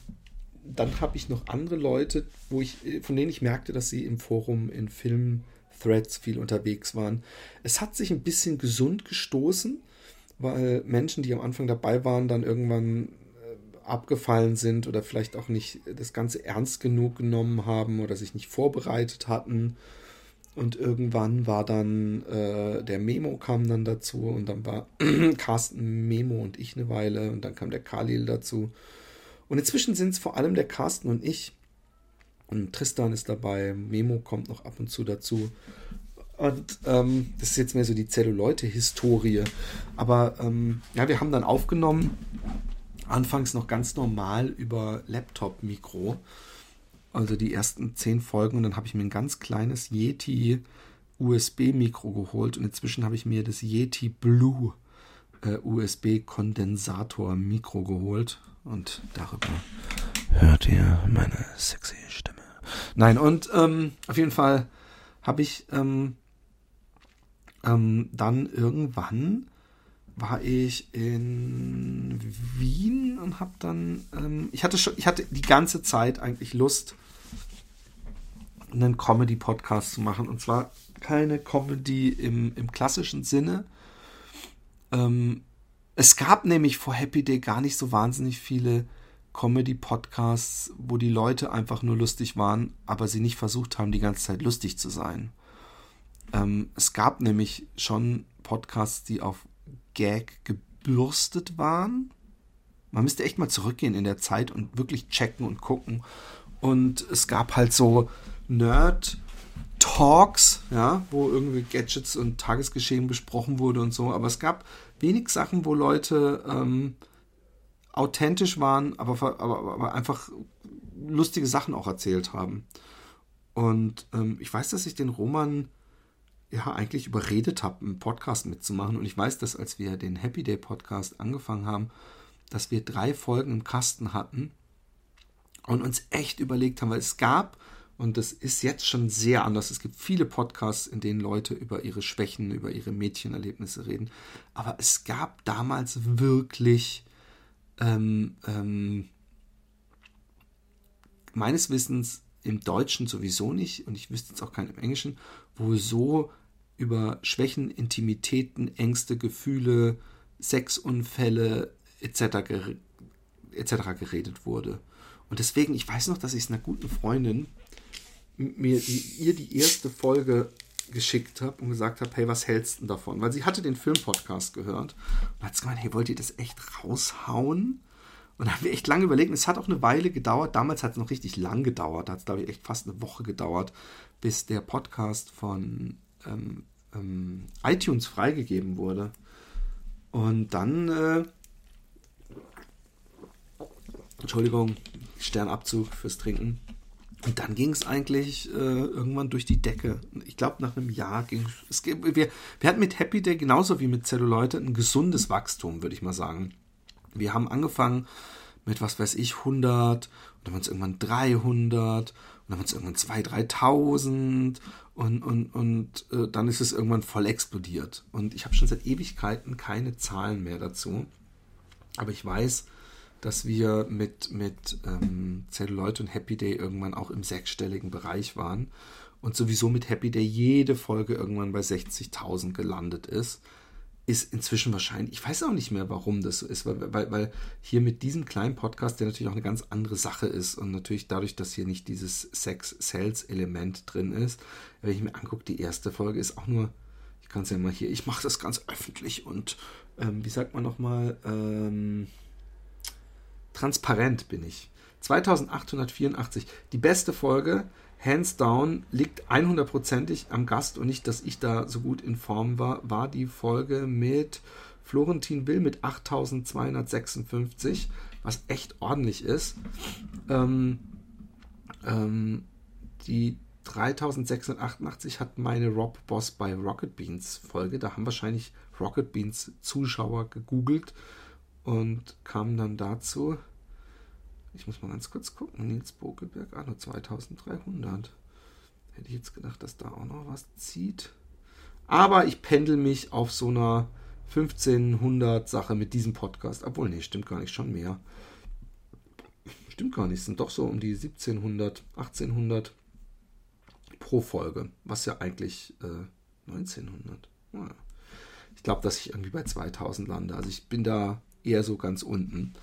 dann habe ich noch andere Leute, wo ich, von denen ich merkte, dass sie im Forum in Film-Threads viel unterwegs waren. Es hat sich ein bisschen gesund gestoßen, weil Menschen, die am Anfang dabei waren, dann irgendwann abgefallen sind oder vielleicht auch nicht das Ganze ernst genug genommen haben oder sich nicht vorbereitet hatten. Und irgendwann war dann äh, der Memo kam dann dazu und dann war Carsten Memo und ich eine Weile und dann kam der Khalil dazu. Und inzwischen sind es vor allem der Carsten und ich. Und Tristan ist dabei, Memo kommt noch ab und zu dazu. Und ähm, das ist jetzt mehr so die Zelluleute-Historie. Aber ähm, ja, wir haben dann aufgenommen anfangs noch ganz normal über Laptop-Mikro. Also die ersten zehn Folgen und dann habe ich mir ein ganz kleines Yeti USB-Mikro geholt und inzwischen habe ich mir das Yeti Blue äh, USB-Kondensator-Mikro geholt und darüber hört ihr meine sexy Stimme. Nein, und ähm, auf jeden Fall habe ich ähm, ähm, dann irgendwann war ich in Wien und habe dann, ähm, ich hatte schon, ich hatte die ganze Zeit eigentlich Lust, einen Comedy-Podcast zu machen. Und zwar keine Comedy im, im klassischen Sinne. Ähm, es gab nämlich vor Happy Day gar nicht so wahnsinnig viele Comedy-Podcasts, wo die Leute einfach nur lustig waren, aber sie nicht versucht haben, die ganze Zeit lustig zu sein. Ähm, es gab nämlich schon Podcasts, die auf Gag gebürstet waren. Man müsste echt mal zurückgehen in der Zeit und wirklich checken und gucken. Und es gab halt so Nerd-Talks, ja, wo irgendwie Gadgets und Tagesgeschehen besprochen wurde und so. Aber es gab wenig Sachen, wo Leute ähm, authentisch waren, aber, aber, aber einfach lustige Sachen auch erzählt haben. Und ähm, ich weiß, dass ich den Roman ja eigentlich überredet habe, einen Podcast mitzumachen. Und ich weiß, dass als wir den Happy Day Podcast angefangen haben, dass wir drei Folgen im Kasten hatten und uns echt überlegt haben, weil es gab, und das ist jetzt schon sehr anders, es gibt viele Podcasts, in denen Leute über ihre Schwächen, über ihre Mädchenerlebnisse reden, aber es gab damals wirklich ähm, ähm, meines Wissens im Deutschen sowieso nicht. Und ich wüsste jetzt auch keinen im Englischen, wo so über Schwächen, Intimitäten, Ängste, Gefühle, Sexunfälle etc. etc. geredet wurde. Und deswegen, ich weiß noch, dass ich es einer guten Freundin mir die, ihr die erste Folge geschickt habe und gesagt habe, hey, was hältst du davon? Weil sie hatte den Filmpodcast gehört und hat gemeint, hey, wollt ihr das echt raushauen? Und da haben wir echt lange überlegt. Es hat auch eine Weile gedauert. Damals hat es noch richtig lang gedauert. Da hat es, glaube ich, echt fast eine Woche gedauert, bis der Podcast von ähm, ähm, iTunes freigegeben wurde. Und dann, äh, Entschuldigung, Sternabzug fürs Trinken. Und dann ging es eigentlich äh, irgendwann durch die Decke. Ich glaube, nach einem Jahr ging es. Wir, wir hatten mit Happy Day genauso wie mit Zelluleute ein gesundes Wachstum, würde ich mal sagen. Wir haben angefangen mit, was weiß ich, 100, und dann waren es irgendwann 300, und dann waren es irgendwann 2.000, 3.000, und, und, und äh, dann ist es irgendwann voll explodiert. Und ich habe schon seit Ewigkeiten keine Zahlen mehr dazu. Aber ich weiß, dass wir mit, mit ähm, Zelluloid und Happy Day irgendwann auch im sechsstelligen Bereich waren und sowieso mit Happy Day jede Folge irgendwann bei 60.000 gelandet ist, ist inzwischen wahrscheinlich, ich weiß auch nicht mehr, warum das so ist, weil, weil, weil hier mit diesem kleinen Podcast, der natürlich auch eine ganz andere Sache ist und natürlich dadurch, dass hier nicht dieses Sex-Sales-Element drin ist, wenn ich mir angucke, die erste Folge ist auch nur, ich kann es ja mal hier, ich mache das ganz öffentlich und ähm, wie sagt man nochmal, ähm, transparent bin ich. 2884. Die beste Folge, hands down, liegt 100%ig am Gast und nicht, dass ich da so gut in Form war, war die Folge mit Florentin Will mit 8256, was echt ordentlich ist. Ähm, ähm, die 3688 hat meine Rob Boss bei Rocket Beans Folge. Da haben wahrscheinlich Rocket Beans Zuschauer gegoogelt und kam dann dazu. Ich muss mal ganz kurz gucken. Nils Bokelberg, ah, nur 2300. Hätte ich jetzt gedacht, dass da auch noch was zieht. Aber ich pendel mich auf so einer 1500 Sache mit diesem Podcast. Obwohl, nee, stimmt gar nicht, schon mehr. Stimmt gar nicht, sind doch so um die 1700, 1800 pro Folge. Was ja eigentlich äh, 1900. Naja. Ich glaube, dass ich irgendwie bei 2000 lande. Also ich bin da eher so ganz unten.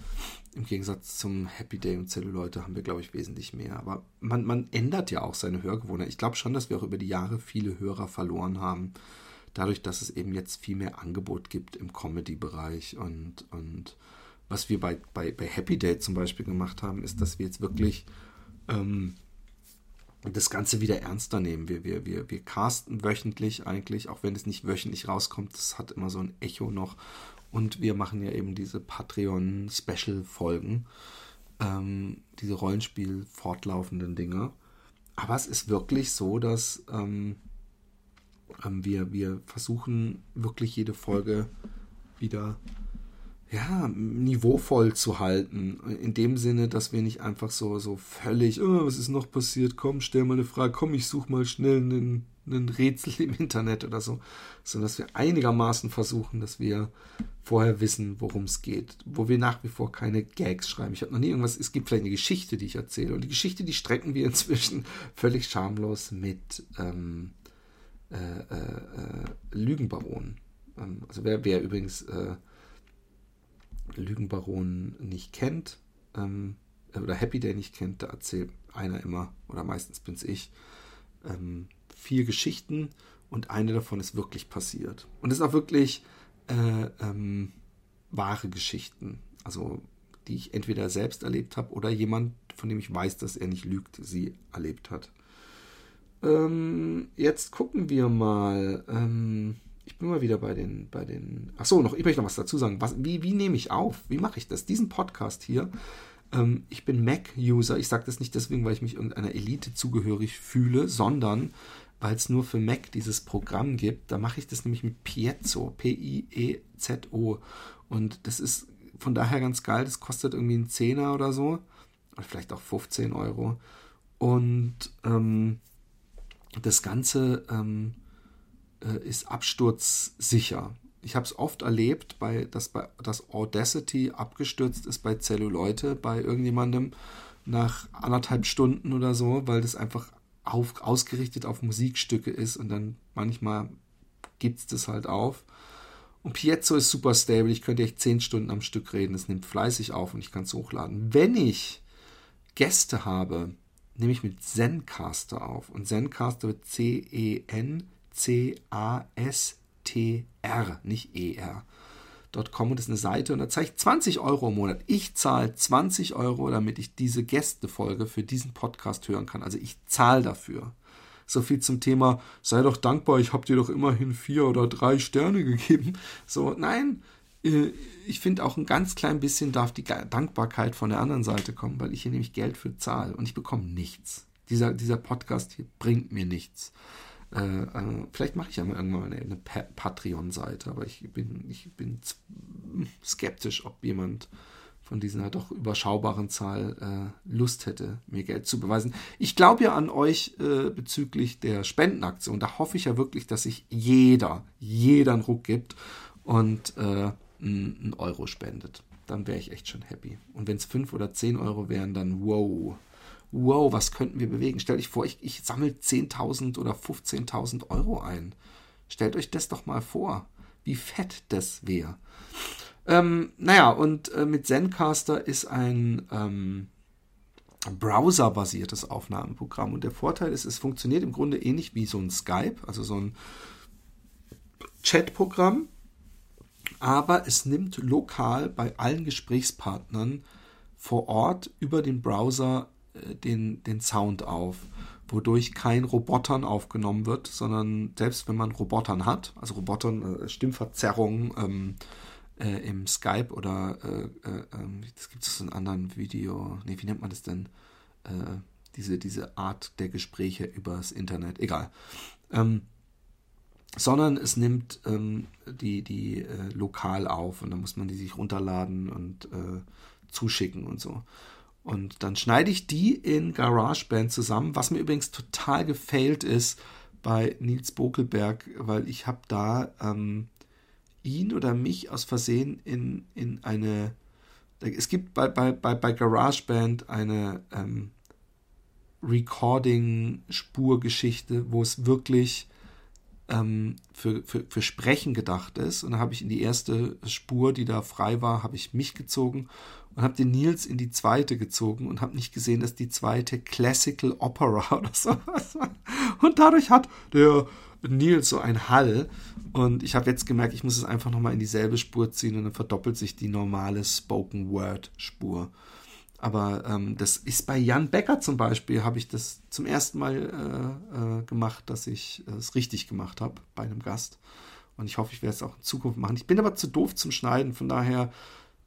Im Gegensatz zum Happy Day und Zelluleute haben wir, glaube ich, wesentlich mehr. Aber man, man ändert ja auch seine Hörgewohnheit. Ich glaube schon, dass wir auch über die Jahre viele Hörer verloren haben. Dadurch, dass es eben jetzt viel mehr Angebot gibt im Comedy-Bereich. Und, und was wir bei, bei, bei Happy Day zum Beispiel gemacht haben, ist, dass wir jetzt wirklich ähm, das Ganze wieder ernster nehmen. Wir, wir, wir, wir casten wöchentlich eigentlich, auch wenn es nicht wöchentlich rauskommt. Das hat immer so ein Echo noch. Und wir machen ja eben diese Patreon-Special-Folgen, ähm, diese Rollenspiel fortlaufenden Dinge. Aber es ist wirklich so, dass ähm, ähm, wir, wir versuchen wirklich jede Folge wieder ja, niveauvoll zu halten. In dem Sinne, dass wir nicht einfach so, so völlig, oh, was ist noch passiert? Komm, stell mal eine Frage, komm, ich suche mal schnell einen, einen Rätsel im Internet oder so. Sondern dass wir einigermaßen versuchen, dass wir vorher wissen, worum es geht. Wo wir nach wie vor keine Gags schreiben. Ich habe noch nie irgendwas, es gibt vielleicht eine Geschichte, die ich erzähle. Und die Geschichte, die strecken wir inzwischen völlig schamlos mit ähm, äh, äh, äh Lügenbaronen. Ähm, also wer, wer übrigens äh, Lügenbaron nicht kennt, ähm, oder Happy Day nicht kennt, da erzählt einer immer, oder meistens bin es ich, ähm, vier Geschichten und eine davon ist wirklich passiert. Und es ist auch wirklich äh, ähm, wahre Geschichten, also die ich entweder selbst erlebt habe oder jemand, von dem ich weiß, dass er nicht lügt, sie erlebt hat. Ähm, jetzt gucken wir mal. Bin mal wieder bei den, bei den. Ach so, noch, ich möchte noch was dazu sagen. Was, wie, wie nehme ich auf? Wie mache ich das? Diesen Podcast hier. Ähm, ich bin Mac-User. Ich sage das nicht deswegen, weil ich mich irgendeiner Elite zugehörig fühle, sondern weil es nur für Mac dieses Programm gibt. Da mache ich das nämlich mit Piezo. P-I-E-Z-O. Und das ist von daher ganz geil. Das kostet irgendwie einen Zehner oder so. Oder vielleicht auch 15 Euro. Und ähm, das Ganze ähm, äh, ist absturzsicher. Ich habe es oft erlebt, bei, dass, bei, dass Audacity abgestürzt ist bei Zelluleute, bei irgendjemandem nach anderthalb Stunden oder so, weil das einfach auf, ausgerichtet auf Musikstücke ist und dann manchmal gibt es das halt auf. Und Piezo ist super stable. Ich könnte echt zehn Stunden am Stück reden. Es nimmt fleißig auf und ich kann es hochladen. Wenn ich Gäste habe, nehme ich mit Zencaster auf. Und Zencaster wird C-E-N C-A-S-T-R, nicht E-R. .com und das ist eine Seite und da zahle ich 20 Euro im Monat. Ich zahle 20 Euro, damit ich diese Gästefolge für diesen Podcast hören kann. Also ich zahle dafür. So viel zum Thema, sei doch dankbar, ich habe dir doch immerhin vier oder drei Sterne gegeben. So, nein, äh, ich finde auch ein ganz klein bisschen darf die Dankbarkeit von der anderen Seite kommen, weil ich hier nämlich Geld für zahle und ich bekomme nichts. Dieser, dieser Podcast hier bringt mir nichts. Äh, äh, vielleicht mache ich ja mal irgendwann eine, eine Patreon-Seite, aber ich bin, ich bin skeptisch, ob jemand von dieser doch überschaubaren Zahl äh, Lust hätte, mir Geld zu beweisen. Ich glaube ja an euch äh, bezüglich der Spendenaktion. Da hoffe ich ja wirklich, dass sich jeder, jeder einen Ruck gibt und äh, einen Euro spendet. Dann wäre ich echt schon happy. Und wenn es 5 oder 10 Euro wären, dann wow. Wow, was könnten wir bewegen? Stellt euch vor, ich, ich sammle 10.000 oder 15.000 Euro ein. Stellt euch das doch mal vor, wie fett das wäre. Ähm, naja, und äh, mit Zencaster ist ein ähm, browserbasiertes Aufnahmeprogramm. Und der Vorteil ist, es funktioniert im Grunde ähnlich wie so ein Skype, also so ein Chatprogramm aber es nimmt lokal bei allen Gesprächspartnern vor Ort über den Browser den, den Sound auf, wodurch kein Robotern aufgenommen wird, sondern selbst wenn man Robotern hat, also Robotern, äh, Stimmverzerrung ähm, äh, im Skype oder äh, äh, ähm, das gibt es in anderen Video, nee, wie nennt man das denn? Äh, diese, diese Art der Gespräche übers Internet, egal. Ähm, sondern es nimmt ähm, die, die äh, lokal auf und dann muss man die sich runterladen und äh, zuschicken und so. Und dann schneide ich die in GarageBand zusammen, was mir übrigens total gefailt ist bei Nils Bokelberg, weil ich habe da ähm, ihn oder mich aus Versehen in, in eine. Es gibt bei, bei, bei, bei GarageBand eine ähm, Recording-Spurgeschichte, wo es wirklich ähm, für, für, für Sprechen gedacht ist. Und dann habe ich in die erste Spur, die da frei war, habe ich mich gezogen und habe den Nils in die zweite gezogen und habe nicht gesehen, dass die zweite Classical Opera oder sowas war. Und dadurch hat der Nils so ein Hall. Und ich habe jetzt gemerkt, ich muss es einfach nochmal in dieselbe Spur ziehen und dann verdoppelt sich die normale Spoken Word Spur. Aber ähm, das ist bei Jan Becker zum Beispiel, habe ich das zum ersten Mal äh, äh, gemacht, dass ich es äh, richtig gemacht habe bei einem Gast. Und ich hoffe, ich werde es auch in Zukunft machen. Ich bin aber zu doof zum Schneiden, von daher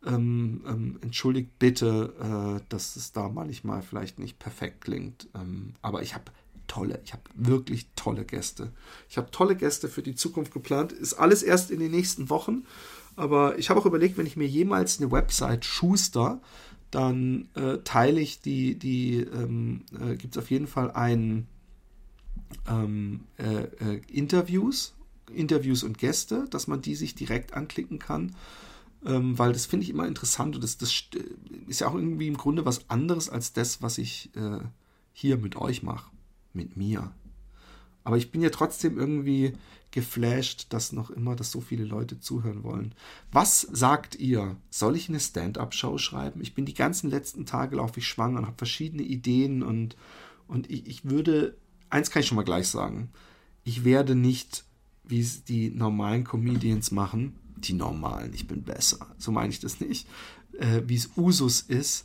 ähm, ähm, entschuldigt bitte, äh, dass es da manchmal vielleicht nicht perfekt klingt. Ähm, aber ich habe tolle, ich habe wirklich tolle Gäste. Ich habe tolle Gäste für die Zukunft geplant. Ist alles erst in den nächsten Wochen. Aber ich habe auch überlegt, wenn ich mir jemals eine Website schuster, dann äh, teile ich die, die ähm, äh, gibt es auf jeden Fall ein ähm, äh, äh, Interviews, Interviews und Gäste, dass man die sich direkt anklicken kann, ähm, weil das finde ich immer interessant und das, das ist ja auch irgendwie im Grunde was anderes als das, was ich äh, hier mit euch mache, mit mir. Aber ich bin ja trotzdem irgendwie geflasht, dass noch immer, dass so viele Leute zuhören wollen. Was sagt ihr? Soll ich eine Stand-up-Show schreiben? Ich bin die ganzen letzten Tage laufe ich schwanger und habe verschiedene Ideen und, und ich, ich würde, eins kann ich schon mal gleich sagen, ich werde nicht, wie es die normalen Comedians machen, die normalen, ich bin besser, so meine ich das nicht, äh, wie es Usus ist,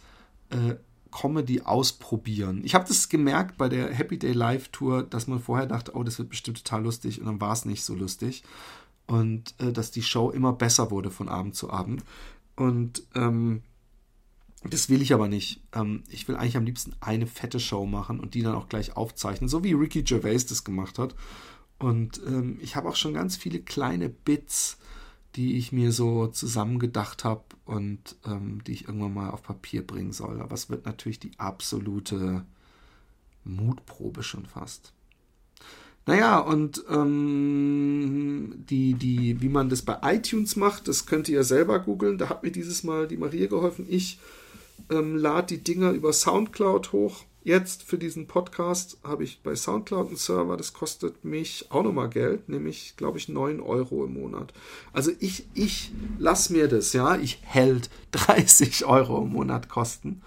äh, Comedy ausprobieren. Ich habe das gemerkt bei der Happy Day Live Tour, dass man vorher dachte, oh, das wird bestimmt total lustig und dann war es nicht so lustig. Und äh, dass die Show immer besser wurde von Abend zu Abend. Und ähm, das will ich aber nicht. Ähm, ich will eigentlich am liebsten eine fette Show machen und die dann auch gleich aufzeichnen, so wie Ricky Gervais das gemacht hat. Und ähm, ich habe auch schon ganz viele kleine Bits die ich mir so zusammengedacht habe und ähm, die ich irgendwann mal auf Papier bringen soll. Aber es wird natürlich die absolute Mutprobe schon fast. Naja, und ähm, die, die, wie man das bei iTunes macht, das könnt ihr selber googeln. Da hat mir dieses Mal die Maria geholfen. Ich ähm, lade die Dinger über Soundcloud hoch Jetzt für diesen Podcast habe ich bei Soundcloud einen Server, das kostet mich auch nochmal Geld, nämlich, glaube ich, 9 Euro im Monat. Also ich, ich lasse mir das, ja, ich hält 30 Euro im Monat kosten,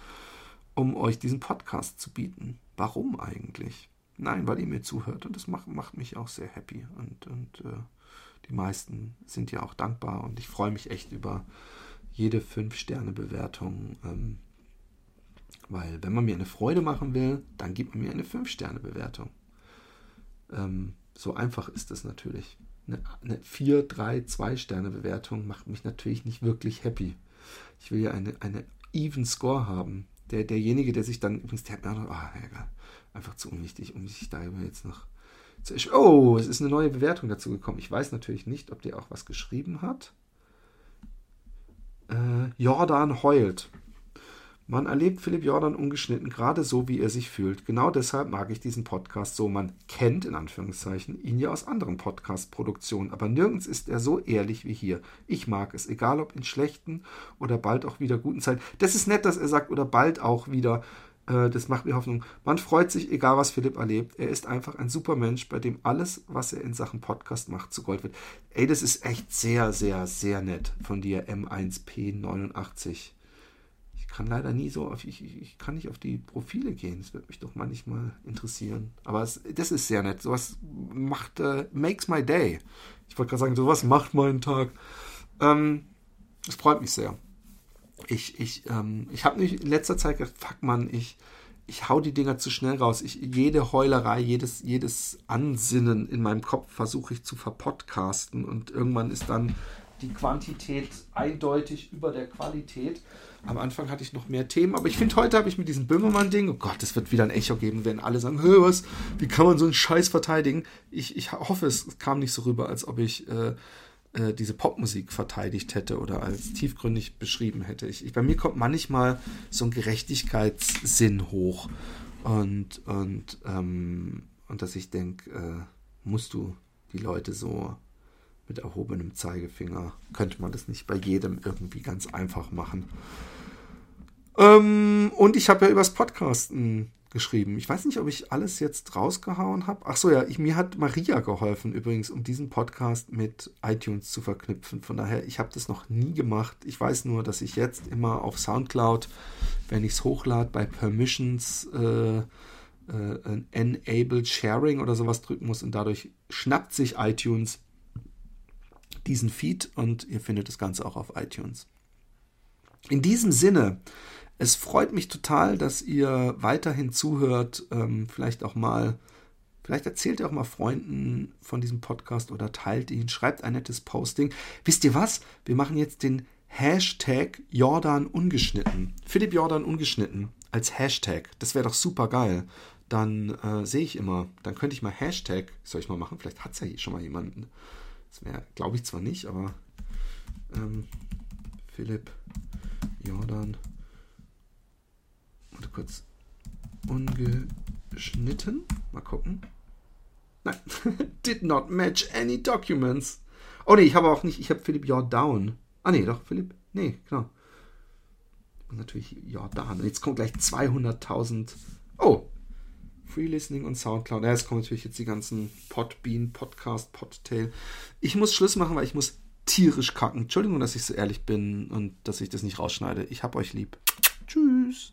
um euch diesen Podcast zu bieten. Warum eigentlich? Nein, weil ihr mir zuhört und das macht, macht mich auch sehr happy und, und äh, die meisten sind ja auch dankbar und ich freue mich echt über jede 5-Sterne-Bewertung. Ähm, weil wenn man mir eine Freude machen will, dann gibt man mir eine 5-Sterne-Bewertung. Ähm, so einfach ist es natürlich. Eine, eine 4, 3, 2 Sterne Bewertung macht mich natürlich nicht wirklich happy. Ich will ja eine, eine even Score haben. Der, derjenige, der sich dann übrigens, der hat mir ah, egal, einfach zu unwichtig, um sich darüber jetzt noch zu. Oh, es ist eine neue Bewertung dazu gekommen. Ich weiß natürlich nicht, ob der auch was geschrieben hat. Äh, Jordan heult. Man erlebt Philipp Jordan ungeschnitten, gerade so, wie er sich fühlt. Genau deshalb mag ich diesen Podcast so. Man kennt, in Anführungszeichen, ihn ja aus anderen Podcast-Produktionen, aber nirgends ist er so ehrlich wie hier. Ich mag es, egal ob in schlechten oder bald auch wieder guten Zeiten. Das ist nett, dass er sagt, oder bald auch wieder. Äh, das macht mir Hoffnung. Man freut sich, egal was Philipp erlebt. Er ist einfach ein super Mensch, bei dem alles, was er in Sachen Podcast macht, zu Gold wird. Ey, das ist echt sehr, sehr, sehr nett von dir, M1P89 kann leider nie so auf, ich, ich kann nicht auf die Profile gehen. Das würde mich doch manchmal interessieren. Aber es, das ist sehr nett. Sowas macht, äh, makes my day. Ich wollte gerade sagen, sowas macht meinen Tag. Ähm, das freut mich sehr. Ich, ich, ähm, ich habe mich in letzter Zeit gedacht, fuck man, ich, ich hau die Dinger zu schnell raus. Ich, jede Heulerei, jedes, jedes Ansinnen in meinem Kopf versuche ich zu verpodcasten und irgendwann ist dann die Quantität eindeutig über der Qualität. Am Anfang hatte ich noch mehr Themen, aber ich finde, heute habe ich mit diesem Böhmermann-Ding, oh Gott, es wird wieder ein Echo geben, wenn alle sagen, Hö, was, wie kann man so einen Scheiß verteidigen? Ich, ich hoffe, es kam nicht so rüber, als ob ich äh, äh, diese Popmusik verteidigt hätte oder als tiefgründig beschrieben hätte. Ich, ich, bei mir kommt manchmal so ein Gerechtigkeitssinn hoch und, und, ähm, und dass ich denke, äh, musst du die Leute so mit erhobenem Zeigefinger. Könnte man das nicht bei jedem irgendwie ganz einfach machen. Ähm, und ich habe ja übers Podcasten geschrieben. Ich weiß nicht, ob ich alles jetzt rausgehauen habe. Ach so, ja, ich, mir hat Maria geholfen übrigens, um diesen Podcast mit iTunes zu verknüpfen. Von daher, ich habe das noch nie gemacht. Ich weiß nur, dass ich jetzt immer auf SoundCloud, wenn ich es hochlade, bei Permissions äh, äh, Enabled Sharing oder sowas drücken muss und dadurch schnappt sich iTunes diesen Feed und ihr findet das Ganze auch auf iTunes. In diesem Sinne, es freut mich total, dass ihr weiterhin zuhört. Ähm, vielleicht auch mal, vielleicht erzählt ihr auch mal Freunden von diesem Podcast oder teilt ihn, schreibt ein nettes Posting. Wisst ihr was? Wir machen jetzt den Hashtag Jordan ungeschnitten. Philipp Jordan ungeschnitten als Hashtag. Das wäre doch super geil. Dann äh, sehe ich immer, dann könnte ich mal Hashtag, soll ich mal machen? Vielleicht hat es ja schon mal jemanden. Das wäre, glaube ich zwar nicht, aber ähm, Philipp Jordan. Warte kurz. Ungeschnitten. Mal gucken. Nein. Did not match any documents. Oh ne, ich habe auch nicht. Ich habe Philipp Jordan. Ah ne, doch, Philipp. Ne, genau. Natürlich Jordan. Jetzt kommt gleich 200.000. Oh, Free Listening und Soundcloud. Ja, es kommen natürlich jetzt die ganzen Podbean, Podcast, Podtail. Ich muss Schluss machen, weil ich muss tierisch kacken. Entschuldigung, dass ich so ehrlich bin und dass ich das nicht rausschneide. Ich hab euch lieb. Tschüss.